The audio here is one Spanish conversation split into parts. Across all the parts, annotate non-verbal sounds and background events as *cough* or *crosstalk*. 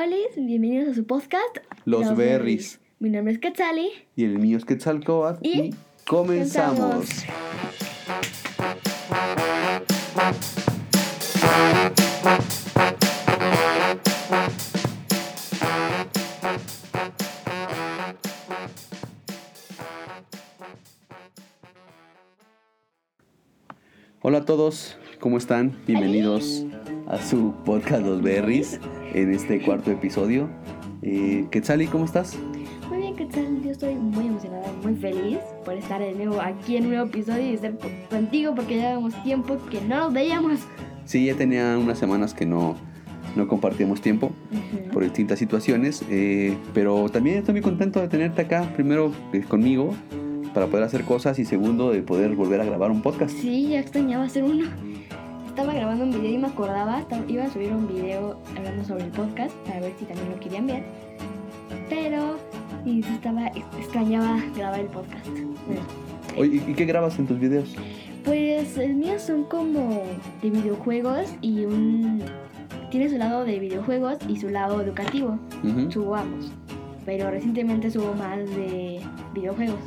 Hola, bienvenidos a su podcast. Los, Berries. Mi nombre es Quetzali. Y el mío es Quetzalcoatl. Y Y, comenzamos. Hola a todos, ¿cómo están? Bienvenidos a su podcast Los Berries en este cuarto episodio. Eh, Quetzali, ¿cómo estás? Muy bien, Quetzal. Yo estoy muy emocionada, muy feliz por estar de nuevo aquí en un nuevo episodio y estar contigo porque llevamos tiempo que no nos veíamos. Sí, ya tenía unas semanas que no, no compartíamos tiempo por distintas situaciones, eh, pero también estoy muy contento de tenerte acá, primero eh, conmigo, para poder hacer cosas y segundo de poder volver a grabar un podcast. Sí, ya extrañaba hacer uno. Estaba grabando un video y me acordaba, iba a subir un video hablando sobre el podcast para ver si también lo querían ver. Pero y estaba extrañaba grabar el podcast. Bueno, Oye, ¿y qué grabas en tus videos? Pues el mío son como de videojuegos y un... Tiene su lado de videojuegos y su lado educativo. Ujú. Subo ambos. Pero recientemente subo más de videojuegos.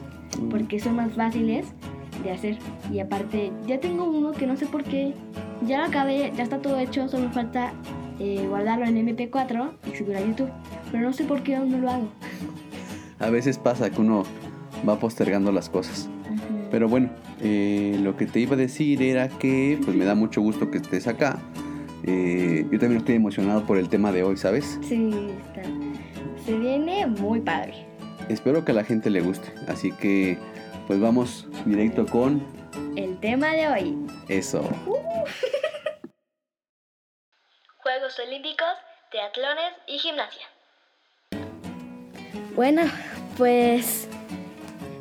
Porque son más fáciles de hacer. Y aparte, ya tengo uno que no sé por qué. Ya lo acabé, ya está todo hecho. Solo me falta eh, guardarlo en MP4 y subirlo a YouTube. Pero no sé por qué aún no lo hago. A veces pasa que uno va postergando las cosas. Pero bueno, eh, lo que te iba a decir era que pues me da mucho gusto que estés acá. Eh, yo también estoy emocionado por el tema de hoy, ¿sabes? Sí, está. Se viene muy padre. Espero que a la gente le guste. Así que pues vamos directo con El tema de hoy. eso. *laughs* Juegos Olímpicos, triatlones y gimnasia. Bueno, pues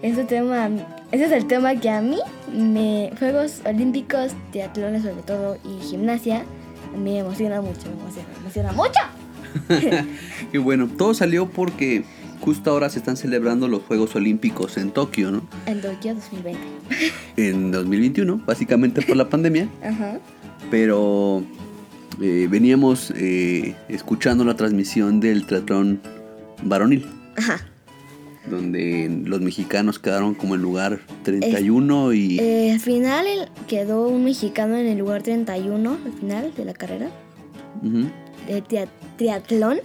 ese tema, ese es el tema que a mí me Juegos Olímpicos, triatlones sobre todo y gimnasia me emociona mucho, me emociona, me emociona mucho. *laughs* Y bueno, todo salió porque justo ahora se están celebrando los Juegos Olímpicos en Tokio, ¿no? En Tokio 2020. *laughs* En 2021, básicamente por la pandemia. *laughs* Ajá. Pero eh, veníamos eh, escuchando la transmisión del triatlón varonil, Ajá. donde los mexicanos quedaron como en lugar 31 y... Eh, al final quedó un mexicano en el lugar 31, al final de la carrera. Ujú. De tria- triatlón,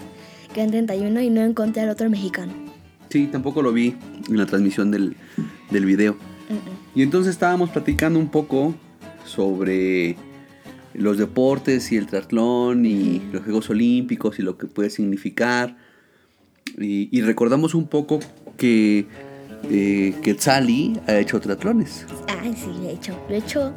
quedó en 31 y no encontré al otro mexicano. Sí, tampoco lo vi en la transmisión del, del video. Mm, Y entonces estábamos platicando un poco sobre los deportes y el triatlón y los Juegos Olímpicos y lo que puede significar. Y, y recordamos un poco que eh, Quetzali ha hecho triatlones. Ay, sí, lo he hecho. Lo he hecho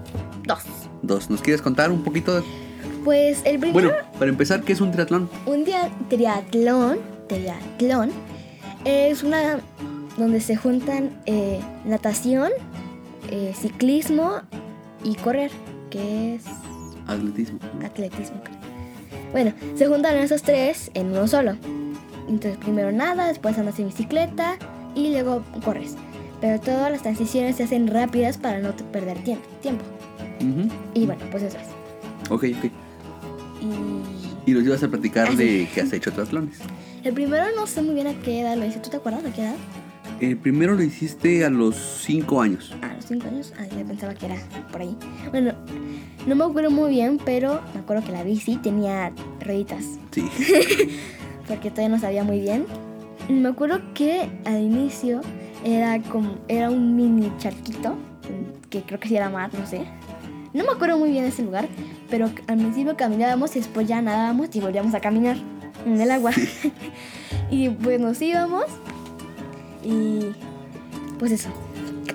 dos. Dos, ¿nos quieres contar un poquito? de- Pues el primero, Bueno, para empezar, ¿qué es un triatlón? un triatlón, triatlón, es una donde se juntan eh, natación, eh, ciclismo y correr, que es Atletismo. atletismo. Bueno, se juntan esos tres en uno solo. Entonces primero nada, después andas en bicicleta y luego corres. Pero todas las transiciones se hacen rápidas para no perder tiempo. tiempo. Ujú. Y bueno, pues eso es. Ok, ok. Y Y nos ibas a platicar de que has hecho triatlones. el primero no sé muy bien a qué edad lo hice. ¿Tú te acuerdas a qué edad? El primero lo hiciste a los 5 años. A los 5 años. Ah, yo pensaba que era por ahí. Bueno, no me acuerdo muy bien, pero me acuerdo que la bici tenía rueditas. Sí. *laughs* porque todavía no sabía muy bien. Me acuerdo que al inicio era como era un mini charquito, que creo que sí era mar, no sé. No me acuerdo muy bien de ese lugar, pero al principio caminábamos y después ya nadábamos y volvíamos a caminar en el agua. *laughs* y pues nos íbamos y pues eso.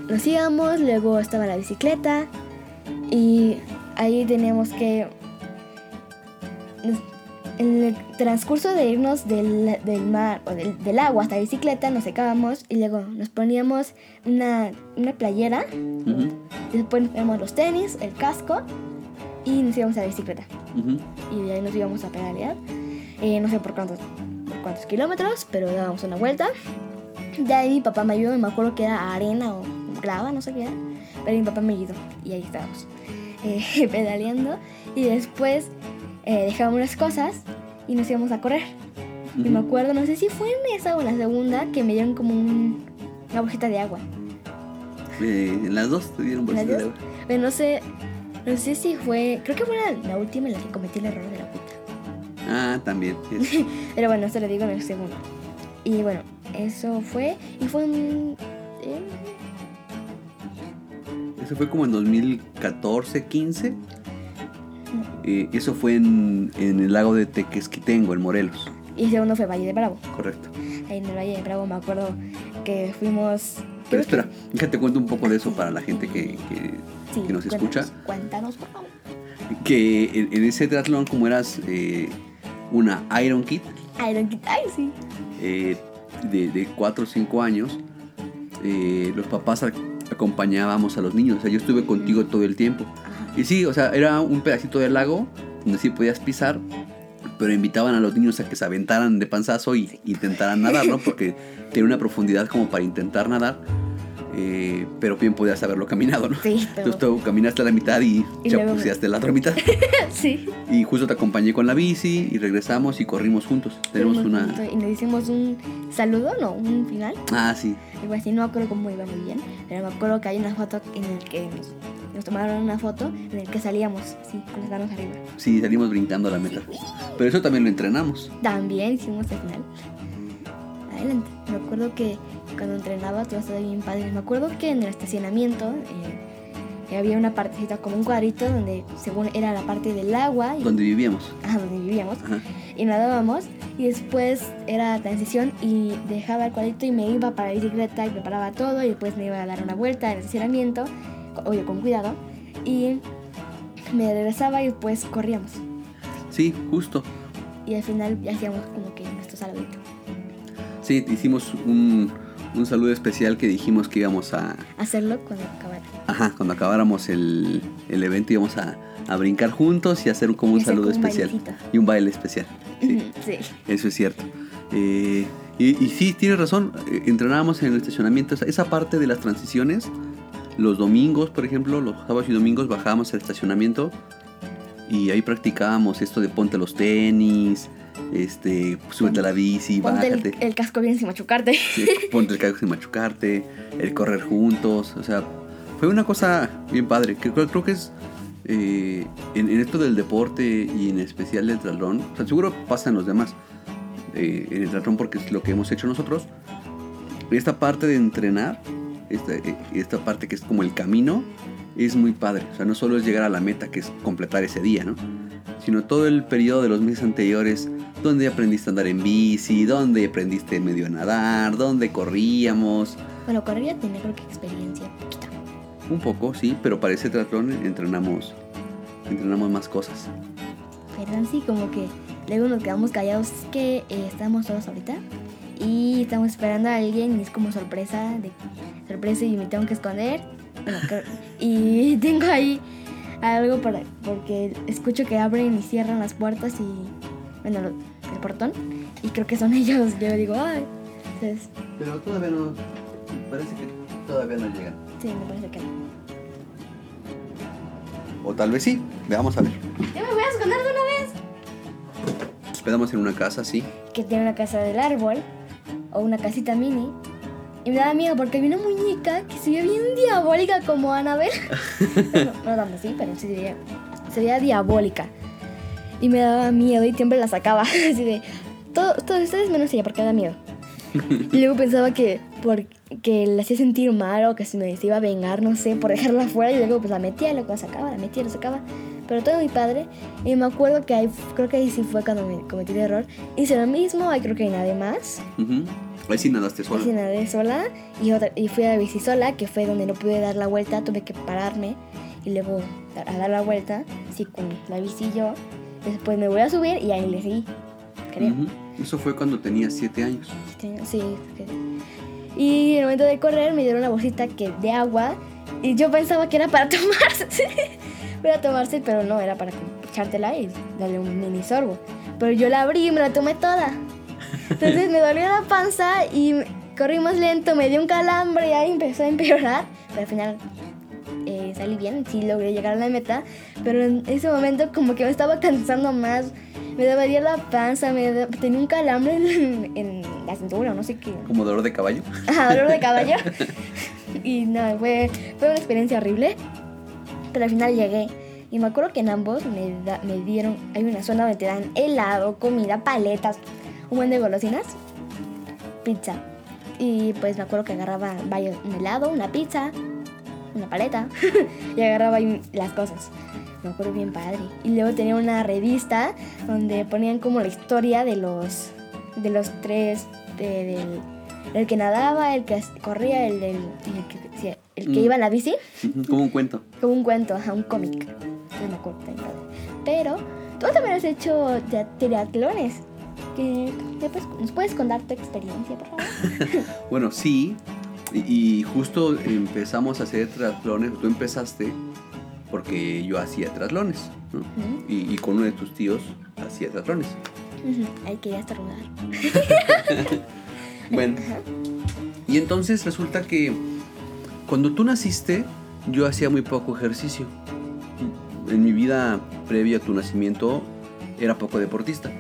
Nos íbamos, luego estaba la bicicleta y ahí teníamos que en el transcurso de irnos del, del mar o del, del agua hasta la bicicleta nos secábamos y luego nos poníamos una, una playera, Ujú, y después nos poníamos los tenis, el casco y nos íbamos a la bicicleta. ujú. Y de ahí nos íbamos a pedalear, eh, no sé por cuántos, por cuántos kilómetros, pero dábamos una vuelta. De ahí mi papá me ayudó, me acuerdo que era arena o grava, no sé qué era, pero mi papá me ayudó y ahí estábamos *laughs* eh, pedaleando y después eh, dejábamos las cosas y nos íbamos a correr. Y me acuerdo, no sé si fue en esa o en la segunda, que me dieron como un- una bolsita de agua. Eh, en las dos te dieron bolsita ¿Las de agua. No sé, no sé si fue, creo que fue la, última en la que cometí el error de la agüita. Ah, también. *laughs* Pero bueno, eso lo digo en el segundo. Y bueno, eso fue, y fue en... eh, Eso fue como en 2014, 15. Eh, eso fue en, en el lago de Tequesquitengo, en Morelos. y el segundo fue Valle de Bravo. Correcto. Ahí en el Valle de Bravo me acuerdo que fuimos... Pero espera, déjate cuento un poco de eso para la gente que, que, Sí, que nos cuéntanos, escucha. Cuéntanos, por favor. Que en, en ese triatlón, como eras eh, una Iron Kid Iron Kid, ay, sí. eh, de, de 4 o 5 años, eh, los papás ac- acompañábamos a los niños. O sea, yo estuve contigo todo el tiempo. Ajá. Y sí, o sea, era un pedacito del lago donde sí podías pisar, pero invitaban a los niños a que se aventaran de panzazo y intentaran nadar, ¿no? Porque *laughs* tenía una profundidad como para intentar nadar, eh, pero bien podías haberlo caminado, ¿no? Sí, pero... Entonces tú caminaste a la mitad y, Y luego- chapuceaste la otra mitad. *laughs* sí. Y justo te acompañé con la bici y regresamos y corrimos juntos. Tenemos una... juntos Y nos hicimos un saludo, no, un final. Ah, sí. Algo así, no me acuerdo cómo iba muy bien. Pero me acuerdo que hay una foto en el que nos, nos tomaron una foto en el que salíamos así, con las manos arriba. Sí, salimos brincando a la meta. Pero eso también lo entrenamos. También hicimos el final. Adelante. Me acuerdo que cuando entrenaba todo estaba bien padre. Me acuerdo que en el estacionamiento eh, había una partecita como un cuadrito donde según era la parte del agua y Donde vivíamos. ajá, donde vivíamos. Ajá. y nadábamos y después era transición y dejaba el cuadrito y me iba para la bicicleta y preparaba todo y después me iba a dar una vuelta en el estacionamiento, obvio con cuidado, y me regresaba y después corríamos. Sí, justo. Y al final ya hacíamos como que nuestro saludito. Sí, hicimos un, un saludo especial que dijimos que íbamos a... Hacerlo cuando acabara. Ajá, cuando acabáramos el, el evento íbamos a, a brincar juntos y hacer un- como un hacer saludo como un especial. bailecito. Y un baile especial. Sí, eso es cierto. Eh, y, y sí, tienes razón, eh, entrenábamos en el estacionamiento. Esa, esa parte de las transiciones, los domingos, por ejemplo, los sábados y domingos bajábamos al estacionamiento y ahí practicábamos esto de ponte los tenis, este, súbete a la bici, Ponte bájate. el, el casco bien sin machucarte. Sí, ponte el casco sin machucarte, el correr juntos, o sea, fue una cosa bien padre, creo, creo que es eh, en, en esto del deporte y en especial del triatlón, o sea, seguro pasa en los demás, eh, en el triatlón porque es lo que hemos hecho nosotros, esta parte de entrenar, esta, eh, esta parte que es como el camino, es muy padre, o sea, no solo es llegar a la meta, que es completar ese día, ¿no? Sino todo el periodo de los meses anteriores, donde aprendiste a andar en bici, donde aprendiste medio a nadar, donde corríamos, Bueno, correr ya tenía creo que experiencia poquita. un poco, sí, pero para ese triatlón entrenamos, entrenamos más cosas. Pero así como que luego nos quedamos callados es que eh, estamos todos ahorita y estamos esperando a alguien y es como sorpresa de sorpresa y me tengo que esconder y *laughs* tengo ahí algo para porque escucho que abren y cierran las puertas y bueno lo- el portón y creo que son *laughs* ellos yo digo ay entonces Pero todavía no, parece que todavía no llegan. sí me parece que no O tal vez sí, veamos a ver. yo me voy a esconder de una vez Nos hospedamos en una casa, sí. que tiene una casa del árbol o una casita mini. Y me daba miedo porque había una muñeca que se veía bien diabólica como Annabelle. *laughs* no, no tanto así, pero sí se veía, se veía diabólica. Y me daba miedo y siempre la sacaba. *laughs* Así de, todo, todos ustedes menos ella porque da miedo. Y luego pensaba que porque la hacía sentir mal o que se me iba a vengar, no sé, por dejarla afuera. Y luego pues la metía, luego la sacaba, la metía, la sacaba. Pero todo mi padre. Y me acuerdo que ahí, creo que ahí sí fue cuando me cometí el error. Hice lo mismo, ahí creo que hay nadie más. Ujú. Ahí sí nadaste sola. Hice nadé sola y, otra, y fui a la bici sola, que fue donde no pude dar la vuelta, tuve que pararme y luego a dar la vuelta, sí, con la bici yo. Después me voy a subir y ahí le seguí, creo. Eso fue cuando tenía 7 años. Sí, Y en el momento de correr me dieron una bolsita que, de agua y yo pensaba que era para *laughs* tomarse. para tomarse, pero no, era para echártela y darle un mini sorbo. Pero yo la abrí y me la tomé toda. Entonces me dolió la panza y corrí más lento, me dio un calambre y ahí empezó a empeorar. Pero al final eh, salí bien, sí logré llegar a la meta. Pero en ese momento como que me estaba cansando más. me dolía la panza, me da- tenía un calambre en, en la cintura, no sé qué. Como dolor de caballo. Ajá, dolor de caballo. *laughs* *laughs* y no, fue, fue una experiencia horrible. Pero al final llegué. Y me acuerdo que en ambos me, da- me dieron. Hay una zona donde te dan helado, comida, paletas, un buen de golosinas, pizza. Y pues me acuerdo que agarraba un helado, una pizza, una paleta. *laughs* y agarraba ahí las cosas. Me acuerdo bien padre. Y luego tenía una revista donde ponían como la historia de los, de los tres, de- del, el que nadaba, el que corría, el, del- el que, el que Mm. iba a la bici. Como un cuento. *laughs* Como un cuento, ajá, un cómic. Entonces me acuerdo. Pero tú también has hecho triatlones. Que, pues, ¿Nos puedes contar tu experiencia, por favor? *laughs* Bueno, sí. Y, justo empezamos a hacer triatlones. Tú empezaste porque yo hacía. Ujú, Y, y con uno de tus tíos hacía triatlones. ujú. Ahí quería estornudar. *laughs* Bueno, y entonces resulta que cuando tú naciste, yo hacía muy poco ejercicio. En mi vida previa a tu nacimiento era poco deportista.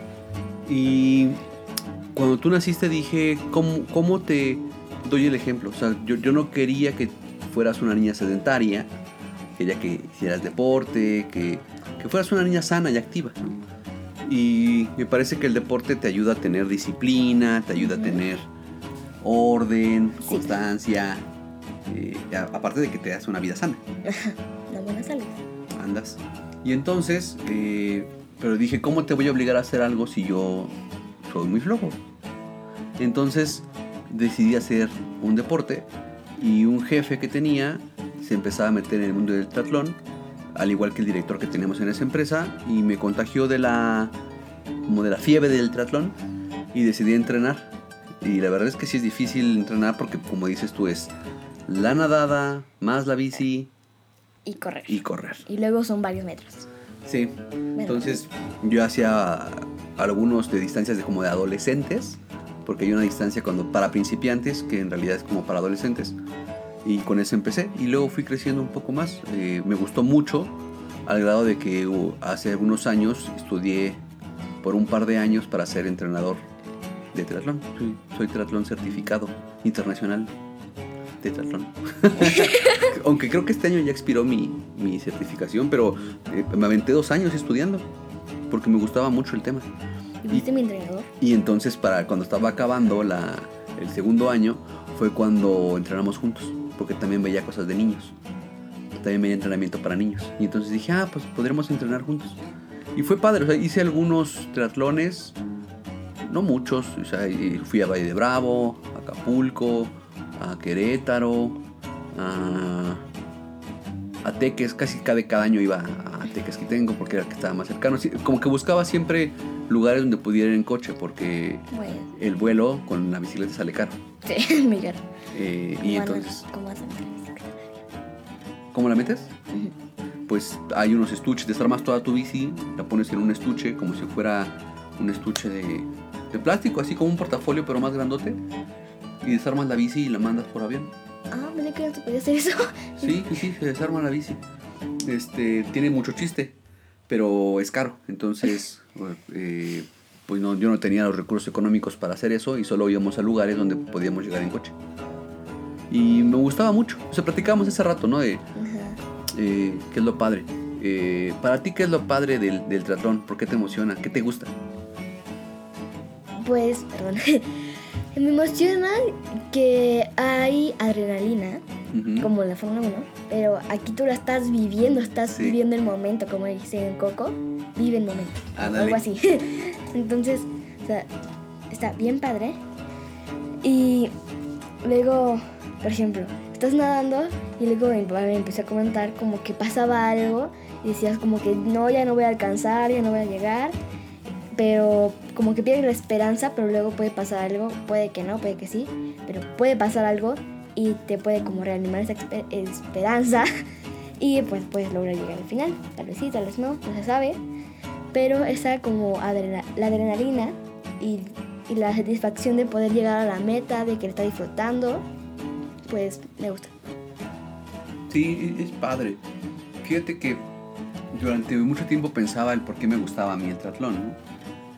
Y cuando tú naciste dije, ¿cómo, cómo te doy el ejemplo? O sea, yo, yo no quería que fueras una niña sedentaria, quería que hicieras deporte, que, que fueras una niña sana y activa. ¿no? Y me parece que el deporte te ayuda a tener disciplina, te ayuda a tener orden, Sí. constancia, eh, aparte de que te hace una vida sana, *laughs* Una buena salud. andas. Y entonces, eh, pero dije, ¿cómo te voy a obligar a hacer algo si yo soy muy flojo? Entonces decidí hacer un deporte y un jefe que tenía se empezaba a meter en el mundo del triatlón, al igual que el director que tenemos en esa empresa, y me contagió de la, como de la fiebre del triatlón y decidí entrenar. Y la verdad es que sí es difícil entrenar porque, como dices tú, es la nadada, más la bici Y correr. y correr. Y luego son varios metros. Sí, Bueno, entonces yo hacía algunos de distancias de como de adolescentes, porque hay una distancia cuando para principiantes que en realidad es como para adolescentes. Y con eso empecé y luego fui creciendo un poco más. Eh, me gustó mucho al grado de que uh, hace algunos años estudié por un par de años para ser entrenador de triatlón. Soy, soy triatlón certificado internacional de triatlón. *laughs* Aunque creo que este año ya expiró mi, mi certificación, pero eh, me aventé dos años estudiando porque me gustaba mucho el tema. ¿Y fuiste mi entrenador? Y entonces para cuando estaba acabando la, el segundo año fue cuando entrenamos juntos, porque también veía cosas de niños. También veía entrenamiento para niños. Y entonces dije, ah, pues podremos entrenar juntos. Y fue padre, o sea, hice algunos triatlones, no muchos, o sea, fui a Valle de Bravo, a Acapulco, a Querétaro, a, a Teques, casi cada, cada año iba a Teques que tengo porque era el que estaba más cercano. Como que buscaba siempre lugares donde pudiera ir en coche porque Bueno, el vuelo con la bicicleta sale caro. sí, *laughs* Miguel. Eh, y ¿Cómo entonces, ¿Cómo vas a meter la bicicleta? ¿cómo la metes? Pues hay unos estuches, desarmas toda tu bici, la pones en un estuche como si fuera un estuche de, de plástico, así como un portafolio pero más grandote. Y desarmas la bici y la mandas por avión. Podía hacer eso. *laughs* Sí, sí, sí, se desarma la bici. Este, tiene mucho chiste, pero es caro. Entonces, *laughs* eh, pues no, yo no tenía los recursos económicos para hacer eso y solo íbamos a lugares donde podíamos llegar en coche. Y me gustaba mucho. O sea, platicábamos hace rato, ¿no? De eh, qué es lo padre. Eh, para ti, ¿qué es lo padre del, del triatlón? ¿Por qué te emociona? ¿Qué te gusta? Pues, perdón. *laughs* Me emociona que hay adrenalina, Como en la Fórmula 1, pero aquí tú la estás viviendo, estás Sí. viviendo el momento, como dice en Coco, vive el momento. algo así. *laughs* Entonces, o sea, está bien padre. Y luego, por ejemplo, estás nadando y luego mi papá me empezó a comentar como que pasaba algo y decías como que no, ya no voy a alcanzar, ya no voy a llegar. Pero como que pierdes la esperanza, pero luego puede pasar algo, puede que no, puede que sí, pero puede pasar algo y te puede como reanimar esa esperanza *laughs* y pues puedes lograr llegar al final. Tal vez sí, tal vez no, no se sabe. Pero esa como la adrenalina y, la satisfacción de poder llegar a la meta, de que está disfrutando, pues me gusta. Sí, es padre. Fíjate que durante mucho tiempo pensaba el por qué me gustaba a mí el ¿no?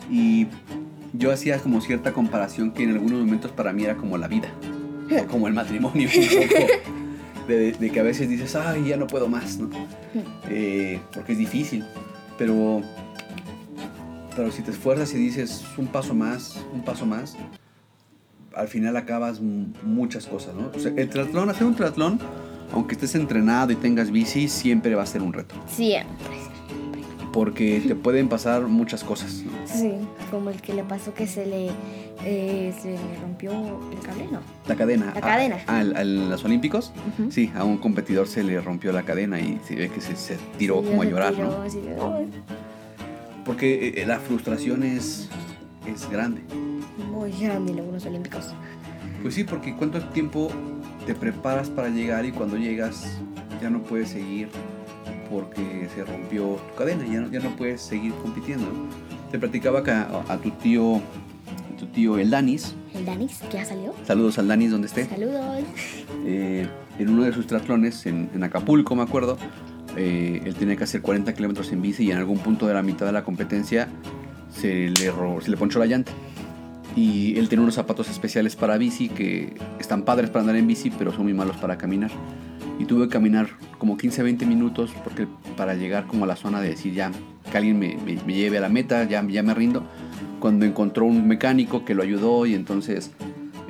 Y yo hacía como cierta comparación que en algunos momentos para mí era como la vida, *laughs* como el matrimonio, un poco. *laughs* De, de que a veces dices, ay, ya no puedo más, ¿no? Eh, porque es difícil. Pero, pero si te esfuerzas y dices un paso más, un paso más, al final acabas muchas cosas, ¿no? O sea, el triatlón, hacer un triatlón, aunque estés entrenado y tengas bici, siempre va a ser un reto. Siempre. Porque te pueden pasar muchas cosas, ¿no? Sí, como el que le pasó que se le, eh, se le rompió el cable, ¿no? La cadena. La cadena. Al- al- los Olímpicos, sí, a un competidor se le rompió la cadena y se ve que se, se tiró Sí, como a llorar, tiró ¿no? "Ay". Porque eh, la frustración es, es grande. Muy grande en los Olímpicos. Pues sí, porque cuánto tiempo te preparas para llegar y cuando llegas ya no puedes seguir porque se rompió tu cadena, ya no, ya no puedes seguir compitiendo. Te platicaba que a, a tu tío, a tu tío el Danis, El Danis, que ya salió. saludos al Danis donde esté, Saludos. eh, en uno de sus triatlones en, en Acapulco, me acuerdo, eh, él tenía que hacer 40 kilómetros en bici y en algún punto de la mitad de la competencia se le, ro- se le ponchó la llanta. Y él tiene unos zapatos especiales para bici que están padres para andar en bici, pero son muy malos para caminar. Y tuve que caminar como 15-20 minutos porque para llegar como a la zona de decir ya, que alguien me, me- me lleve a la meta, ya, ya me rindo. Cuando encontró un mecánico que lo ayudó y entonces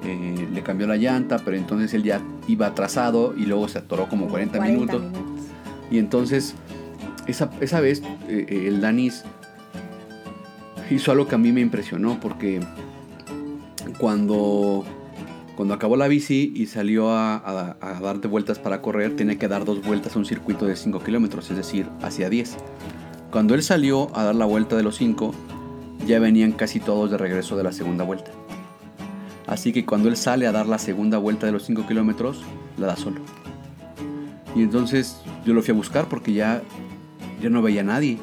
eh, le cambió la llanta, pero entonces él ya iba atrasado y luego se atoró como 40, minutos. Y entonces, esa, esa vez, eh, eh, el Danis hizo algo que a mí me impresionó porque cuando, cuando acabó la bici y salió a, a, a darte vueltas para correr, tenía que dar dos vueltas a un circuito de 5 kilómetros, es decir, hacia 10. Cuando él salió a dar la vuelta de los 5, ya venían casi todos de regreso de la segunda vuelta. Así que cuando él sale a dar la segunda vuelta de los 5 kilómetros, la da solo. Y entonces yo lo fui a buscar porque ya, ya no veía a nadie.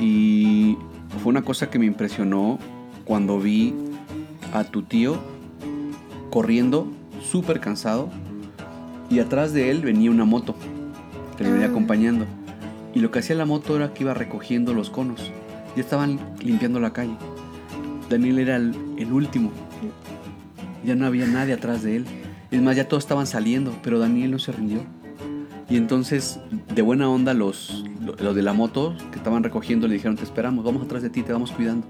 Y fue una cosa que me impresionó cuando vi a tu tío corriendo, súper cansado, y atrás de él venía una moto que le venía Ah. acompañando. Y lo que hacía la moto era que iba recogiendo los conos. Ya estaban limpiando la calle. Daniel era el, el último. Ya no había nadie atrás de él. Es más, ya todos estaban saliendo, pero Daniel no se rindió. Y entonces, de buena onda, los, los de la moto que estaban recogiendo le dijeron, te esperamos, vamos atrás de ti, te vamos cuidando.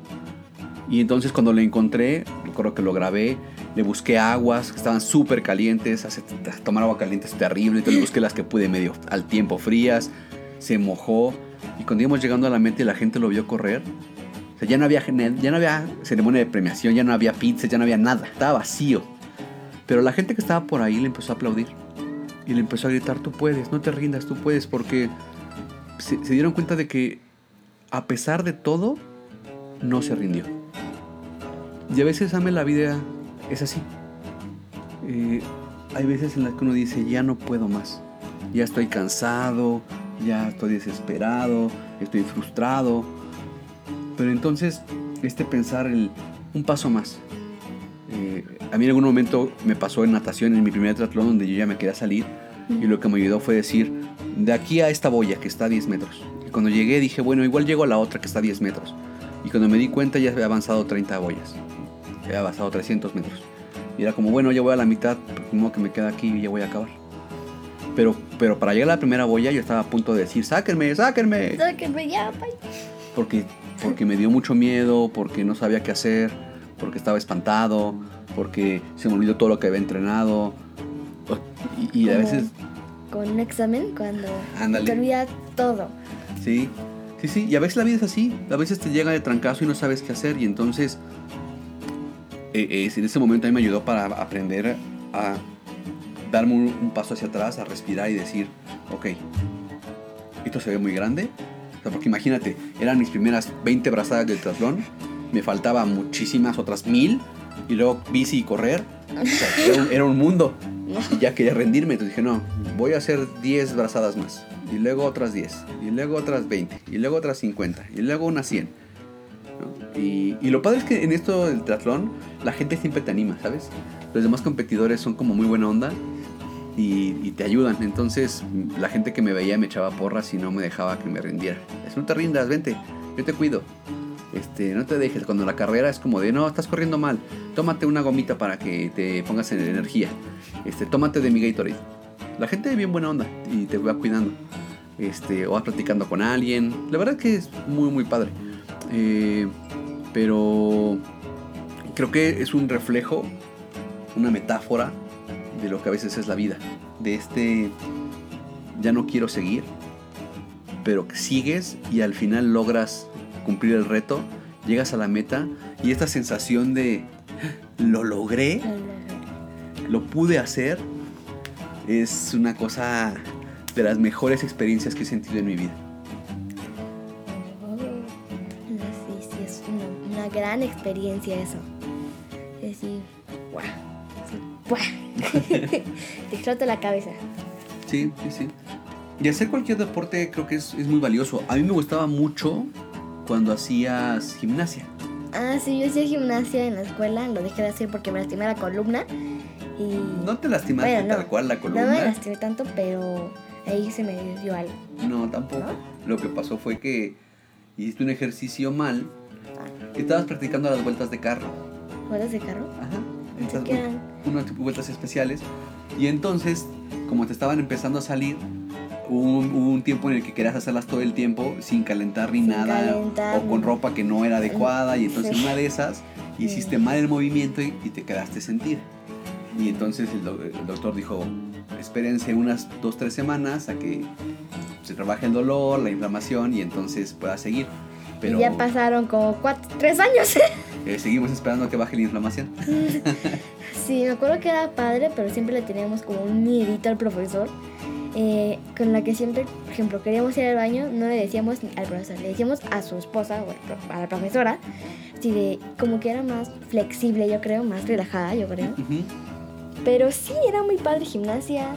Y entonces cuando le encontré, recuerdo que lo grabé, le busqué aguas que estaban súper calientes, hace- tomar agua caliente es terrible, entonces le busqué las que pude medio al tiempo frías, se mojó y cuando íbamos llegando a la y la gente lo vio correr, ya no había, ya no había ceremonia de premiación, ya no había pizza, ya no había nada, estaba vacío. Pero la gente que estaba por ahí le empezó a aplaudir y le empezó a gritar, tú puedes, no te rindas, tú puedes, porque se, se dieron cuenta de que a pesar de todo, no se rindió. Y a veces, ame la vida es así. Eh, hay veces en las que uno dice, ya no puedo más, ya estoy cansado, ya estoy desesperado, estoy frustrado. Pero entonces, este pensar el, un paso más. Eh, a mí en algún momento me pasó en natación, en mi primer triatlón, donde yo ya me quería salir. Y lo que me ayudó fue decir, de aquí a esta boya que está a 10 metros. Y cuando llegué dije, bueno, igual llego a la otra que está a 10 metros. Y cuando me di cuenta ya había avanzado 30 boyas. Había avanzado 300 metros. Y era como, bueno, ya voy a la mitad, como que me queda aquí y ya voy a acabar. Pero, pero para llegar a la primera boya yo estaba a punto de decir, sáquenme, sáquenme. Sáquenme ya, bye. Porque, porque me dio mucho miedo, porque no sabía qué hacer, porque estaba espantado, porque se me olvidó todo lo que había entrenado. Y, y a veces, Con un examen cuando Ándale. te olvida todo. sí, sí, sí. Y a veces la vida es así. A veces te llega de trancazo y no sabes qué hacer. Y entonces, eh, eh, en ese momento a mí me ayudó para aprender a darme un, un paso hacia atrás, a respirar y decir, ok, esto se ve muy grande. O sea, porque imagínate, eran mis primeras 20 brazadas del triatlón. Me faltaban muchísimas otras mil. Y luego bici y correr. O sea, era, un, era un mundo. *laughs* Y ya quería rendirme. Entonces dije, no, voy a hacer 10 brazadas más. Y luego otras 10. Y luego otras 20. Y luego otras 50. Y luego unas 100. ¿no? Y, y lo padre es que en esto del triatlón, la gente siempre te anima, ¿sabes? Los demás competidores son como muy buena onda y, te ayudan. Entonces, la gente que me veía me echaba porras y no me dejaba que me rindiera. Es, no te rindas, vente, yo te cuido. Este, no te dejes. Cuando la carrera es como de, no, estás corriendo mal. Tómate una gomita para que te pongas en energía. Este, tómate de mi Gatorade. La gente es bien buena onda y te va cuidando. Este, o vas platicando con alguien. La verdad que es muy, muy padre. Eh, pero creo que es un reflejo, una metáfora de lo que a veces es la vida. De este, ya no quiero seguir, pero que sigues y al final logras cumplir el reto, llegas a la meta y esta sensación de lo logré, lo pude hacer, es una cosa de las mejores experiencias que he sentido en mi vida. Sí, sí, es una, una gran experiencia eso. *laughs* Te explota la cabeza. Sí, sí, sí. Y hacer cualquier deporte creo que es, es muy valioso. A mí me gustaba mucho cuando hacías gimnasia. Ah, sí, yo hacía gimnasia en la escuela, lo dejé de hacer porque me lastimé la columna. Y No te lastimaste Bueno, no. tal cual la no me columna. lastimé tanto, pero ahí se me dio algo. No, tampoco. Lo que pasó fue que hiciste un ejercicio mal. y Estabas practicando las vueltas de carro. ¿Vuelas de carro? Ajá. Eran- unas vueltas especiales. Y entonces, como te estaban empezando a salir, hubo un, hubo un tiempo en el que querías hacerlas todo el tiempo sin calentar ni Sin nada. calentar, o con ropa que no era adecuada. Y entonces Sí. una de esas hiciste mal el movimiento y, y te quedaste sentir. Y entonces el, doc- el doctor dijo, espérense unas dos, tres semanas a que se trabaje el dolor, la inflamación y entonces pueda seguir. Pero Y ya pasaron como cuatro, tres años. *laughs* eh, seguimos esperando a que baje la inflamación. *laughs* sí, me acuerdo que era padre, pero siempre le teníamos como un miedito al profesor. eh, con la que siempre, por ejemplo, queríamos ir al baño, no le decíamos al profesor, le decíamos a su esposa o a la profesora, así de como que era más flexible, yo creo, más relajada, yo creo. Pero sí, era muy padre gimnasia.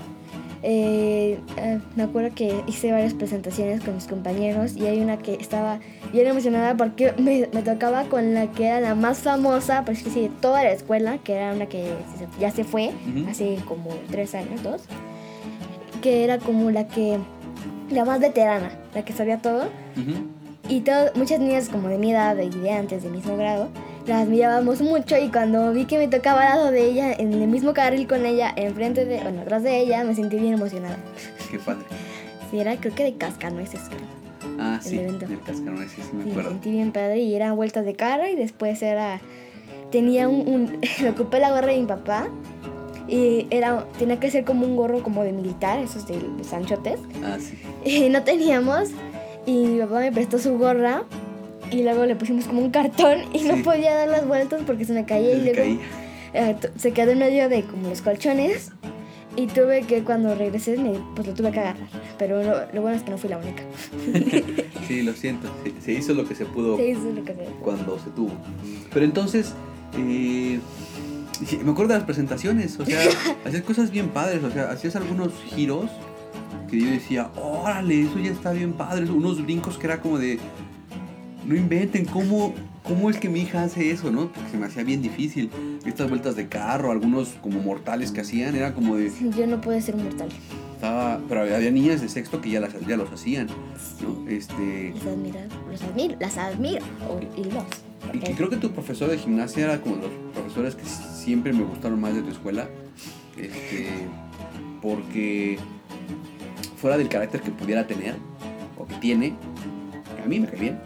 Eh, eh, me acuerdo que hice varias presentaciones con mis compañeros y hay una que estaba bien emocionada porque *laughs* me, me tocaba con la que era la más famosa, por decirlo así, de toda la escuela, que era una que ya se fue hace como tres años, dos, que era como la que, la más veterana, la que sabía todo. Ujú. Y todo, muchas niñas como de mi edad y de antes, de mismo grado, las mirábamos mucho y cuando vi que me tocaba al lado de ella, en el mismo carril con ella, enfrente de, bueno, atrás de ella, me sentí bien emocionada. Qué padre. *laughs* Sí, era creo que de cascanueces. Ah, El sí, evento. el cascanueces, sí, me Sí, me acuerdo. sentí bien padre y eran vueltas de cara y después era, tenía un, un *laughs* me ocupé la gorra de mi papá y era, tenía que ser como un gorro como de militar, esos de los anchotes. Ah, sí. Y no teníamos. Y mi papá me prestó su gorra. Y luego le pusimos como un cartón. Y no podía dar las vueltas porque se me caía. Y Se luego eh, se quedó en medio de como los colchones. Y tuve que, cuando regresé, pues lo tuve que agarrar. Pero lo, lo bueno es que no fui la única. *laughs* Sí, lo siento. Se, se hizo lo que se pudo eso es lo que se cuando se tuvo. Pero entonces, eh, me acuerdo de las presentaciones. O sea, *laughs* hacías cosas bien padres. O sea, hacías algunos giros que yo decía, órale, eso ya está bien padre. Unos brincos que era como de, no inventen, ¿cómo, cómo es que mi hija hace eso, no? Porque se me hacía bien difícil. Estas vueltas de carro, algunos como mortales que hacían, era como de, Sí, Yo no pude ser mortal. estaba, pero había niñas de sexto que ya, las, ya los hacían, ¿no? Este, admiro, los admiro, las admiro. O- y los. y que creo que tu profesor de gimnasia era como de los profesores que siempre me gustaron más de tu escuela, este, porque fuera del carácter que pudiera tener, o que tiene, a mí me cae bien,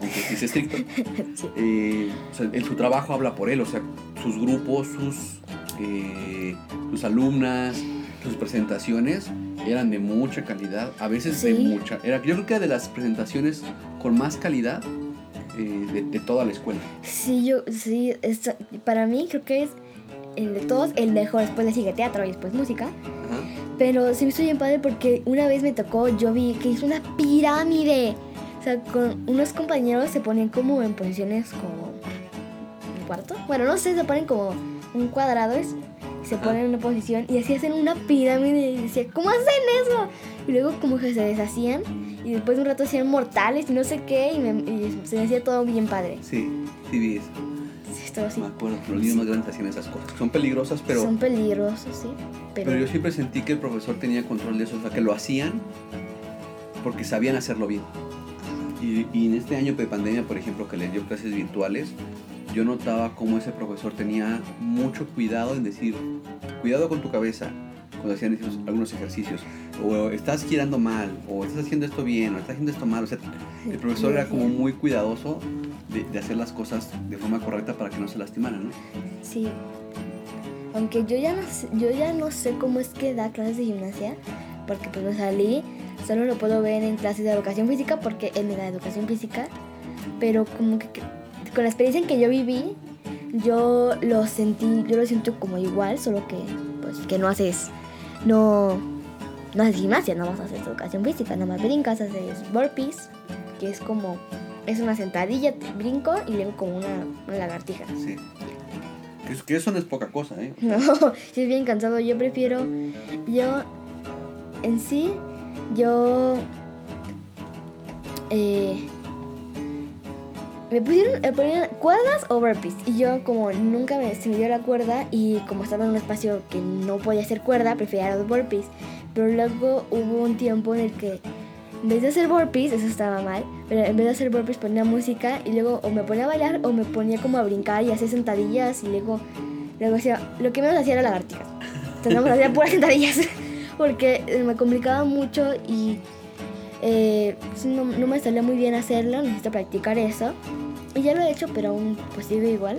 aunque sí es estricto, *laughs* Sí. eh, o sea, en su trabajo habla por él, o sea, sus grupos, sus, eh, sus alumnas, sus presentaciones eran de mucha calidad, a veces de Sí. mucha. Era, yo creo que era de las presentaciones con más calidad eh, de, de toda la escuela. Sí, yo, sí, esto- para mí creo que es el de todos el mejor. Después le sigue teatro y después música. Ajá. Pero se me hizo bien padre porque una vez me tocó, yo vi que hizo una pirámide. O sea, con unos compañeros se ponen como en posiciones como un cuarto. Bueno, no sé, se ponen como un cuadrado es- y se Ajá. ponen en una posición y así hacen una pirámide y decía, ¿cómo hacen eso? Y luego como que se deshacían y después de un rato hacían mortales y no sé qué y, me- y se me hacía todo bien padre. Sí, sí vi eso. Sí, estaba así. Me acuerdo, los niños más grandes hacían esas cosas. Son peligrosas, pero, Son peligrosos, sí. Pero, pero yo siempre sentí que el profesor tenía control de eso, o sea, que lo hacían porque sabían hacerlo bien. Y, y en este año de pandemia, por ejemplo, que les dio clases virtuales, yo notaba cómo ese profesor tenía mucho cuidado en decir, cuidado con tu cabeza cuando hacían esos- algunos ejercicios, o estás girando mal, o estás haciendo esto bien, o estás haciendo esto mal. O sea, el profesor era como muy cuidadoso de, de hacer las cosas de forma correcta para que no se lastimaran, ¿no? Sí. Aunque yo ya no yo ya no sé cómo es que da clases de gimnasia, porque pues me salí, solo lo puedo ver en clases de educación física porque él me da educación física, pero como que, con la experiencia en que yo viví, yo lo sentí, yo lo siento como igual, solo que pues que no haces no no haces gimnasia, no vas a hacer educación física, nada más brincas, haces burpees, que es como es una sentadilla, brinco y luego como una, una lagartija. Sí. Eso, que eso no es poca cosa, ¿eh? *laughs* No, sí es bien cansado. Yo prefiero. Yo. En sí, yo. Eh, me pusieron, me ponían cuerdas o burpees. Y yo, como nunca me, se dio la cuerda y como estaba en un espacio que no podía hacer cuerda, prefería los burpees. Pero luego hubo un tiempo en el que. En vez de hacer burpees, eso estaba mal, pero en vez de hacer burpees ponía música y luego o me ponía a bailar o me ponía como a brincar y hacer sentadillas y luego Luego hacía, lo que menos hacía era lagartijas. Teníamos que hacer puras sentadillas. *laughs* Porque eh, me complicaba mucho y eh, pues, no, me salía muy bien hacerlo. Necesito practicar eso. Y ya lo he hecho, pero aún pues igual.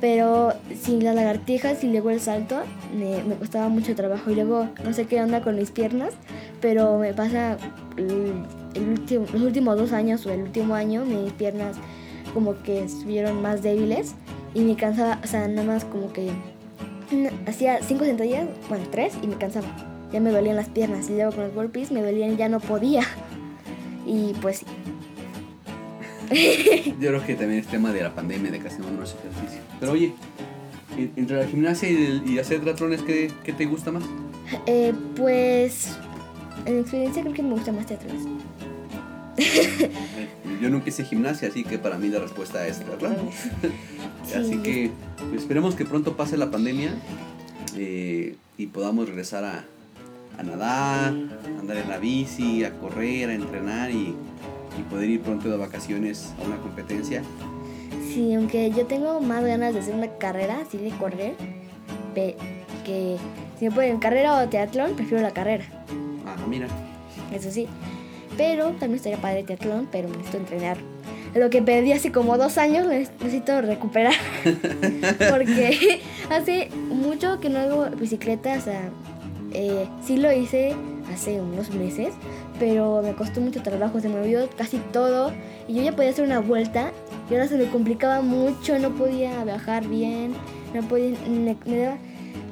Pero sin las lagartijas y luego el salto me, me costaba mucho trabajo. Y luego no sé qué onda con mis piernas, pero me pasa el, los últimos dos años o el último año, mis piernas como que estuvieron más débiles y me cansaba, o sea, nada más como que hacía cinco sentadillas, bueno, tres y me cansaba. Ya me dolían las piernas y luego con los burpees me dolían, ya no podía. Y pues sí. *laughs* Yo creo que también es tema de la pandemia, de casi no hacer ejercicio. Pero oye, en- entre la gimnasia y, el- y hacer triatlones, ¿qué, ¿qué te gusta más? Eh, pues en experiencia creo que me gusta más teatro. *laughs* Yo nunca hice gimnasia, así que para mí la respuesta es triatlón. *laughs* Así Sí. que pues, esperemos que pronto pase la pandemia eh, y podamos regresar a, a nadar, a andar en la bici, a correr, a entrenar y, y poder ir pronto de vacaciones a una competencia. Sí, aunque yo tengo más ganas de hacer una carrera, así de correr, que si me pueden carrera o teatlón, prefiero la carrera, Ah, mira. eso sí. Pero también estaría padre teatlón, pero necesito entrenar. Lo que perdí hace como dos años ne- necesito recuperar. *laughs* Porque *laughs* hace mucho que no hago bicicleta, o sea, eh, sí lo hice hace unos meses, pero me costó mucho trabajo, se me olvidó casi todo y yo ya podía hacer una vuelta y ahora se me complicaba mucho, no podía viajar bien, no podía, me, me daba,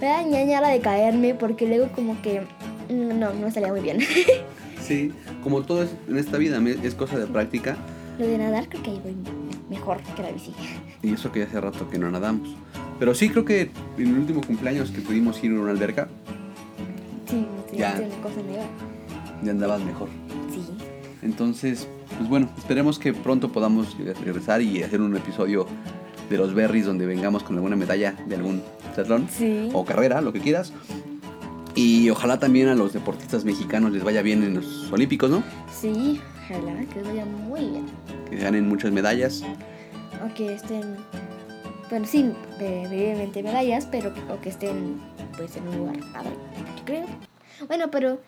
me daba ñañara de caerme porque luego como que mm, no, no salía muy bien. *laughs* Sí, como todo es, en esta vida es cosa de práctica Lo de nadar creo que ahí voy mejor que la bici. y eso que ya hace rato que no nadamos. Pero sí creo que en el último cumpleaños que pudimos ir a una alberca, Ya. es una cosa nueva. ya andabas mejor. Sí. Entonces, pues bueno, esperemos que pronto podamos regresar y hacer un episodio de los berries donde vengamos con alguna medalla de algún triatlón Sí. o carrera, lo que quieras. Y ojalá también a los deportistas mexicanos les vaya bien en los Olímpicos, ¿no? Sí, ojalá que les vaya muy bien. Que ganen muchas medallas. O que estén, bueno, sí, evidentemente medallas, pero que- o que estén pues en un lugar padre, yo creo. Bueno, pero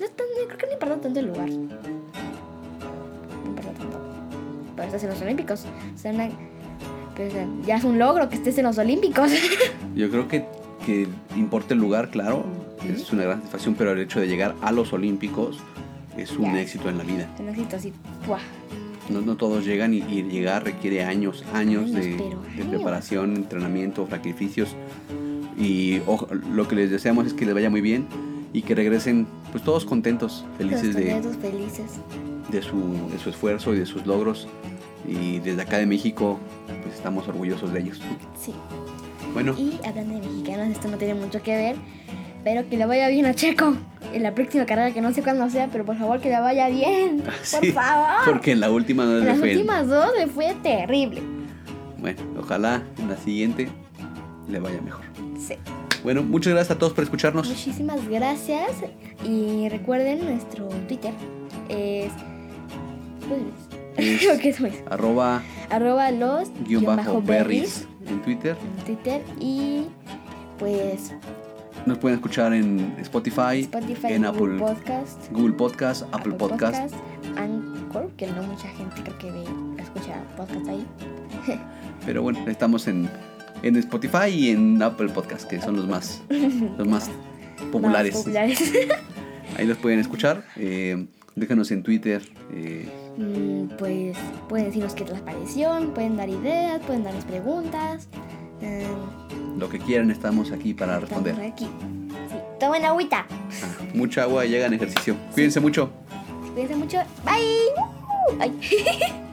no tan- creo que no importa tanto el lugar. No importa tanto. Pero estás en los Olímpicos. O sea, una- pues, ya es un logro que estés en los Olímpicos. *laughs* Yo creo que, que importa el lugar, claro, Sí. es una gran satisfacción, pero el hecho de llegar a los Olímpicos es un Ya. éxito en la vida. un éxito así, ¡buah! No, no todos llegan y, y llegar requiere años, años, Años, de, de años. preparación, entrenamiento, sacrificios. Y ojo, lo que les deseamos es que les vaya muy bien y que regresen pues todos contentos, felices de, felices. de su, de su esfuerzo y de sus logros. Y desde acá de México pues estamos orgullosos de ellos. Sí. Bueno, Y hablando de mexicanos, esto no tiene mucho que ver, pero que le vaya bien a Checo en la próxima carrera, que no sé cuándo sea, pero por favor que le vaya bien. Por sí, favor. porque en la última no En le las fue últimas dos le fue terrible. Bueno, ojalá en la siguiente le vaya mejor. Sí. Bueno, muchas gracias a todos por escucharnos. Muchísimas gracias. Y recuerden, nuestro Twitter es *laughs* Pues, Es creo que eso es. arroba Arroba los guion guion bajo berries en Twitter. en Twitter y pues Nos pueden escuchar en Spotify, Spotify, en Google Apple, Podcast, Google Podcast, Apple, Podcast. Anchor, que no mucha gente creo que ve, escucha podcast ahí. *laughs* Pero bueno, estamos en, en Spotify y en Apple Podcast, que son los más, los más *laughs* populares. Más populares. *laughs* Ahí los pueden escuchar. Eh, déjanos en Twitter. eh, Mm, pues pueden decirnos qué les pareció, pueden dar ideas, pueden darnos preguntas. Mm, lo que quieran, estamos aquí para estamos responder. aquí. Sí. Tomen agüita. Ah, mucha agua y hagan ejercicio. Cuídense mucho. Cuídense mucho. Bye. Ay. *laughs*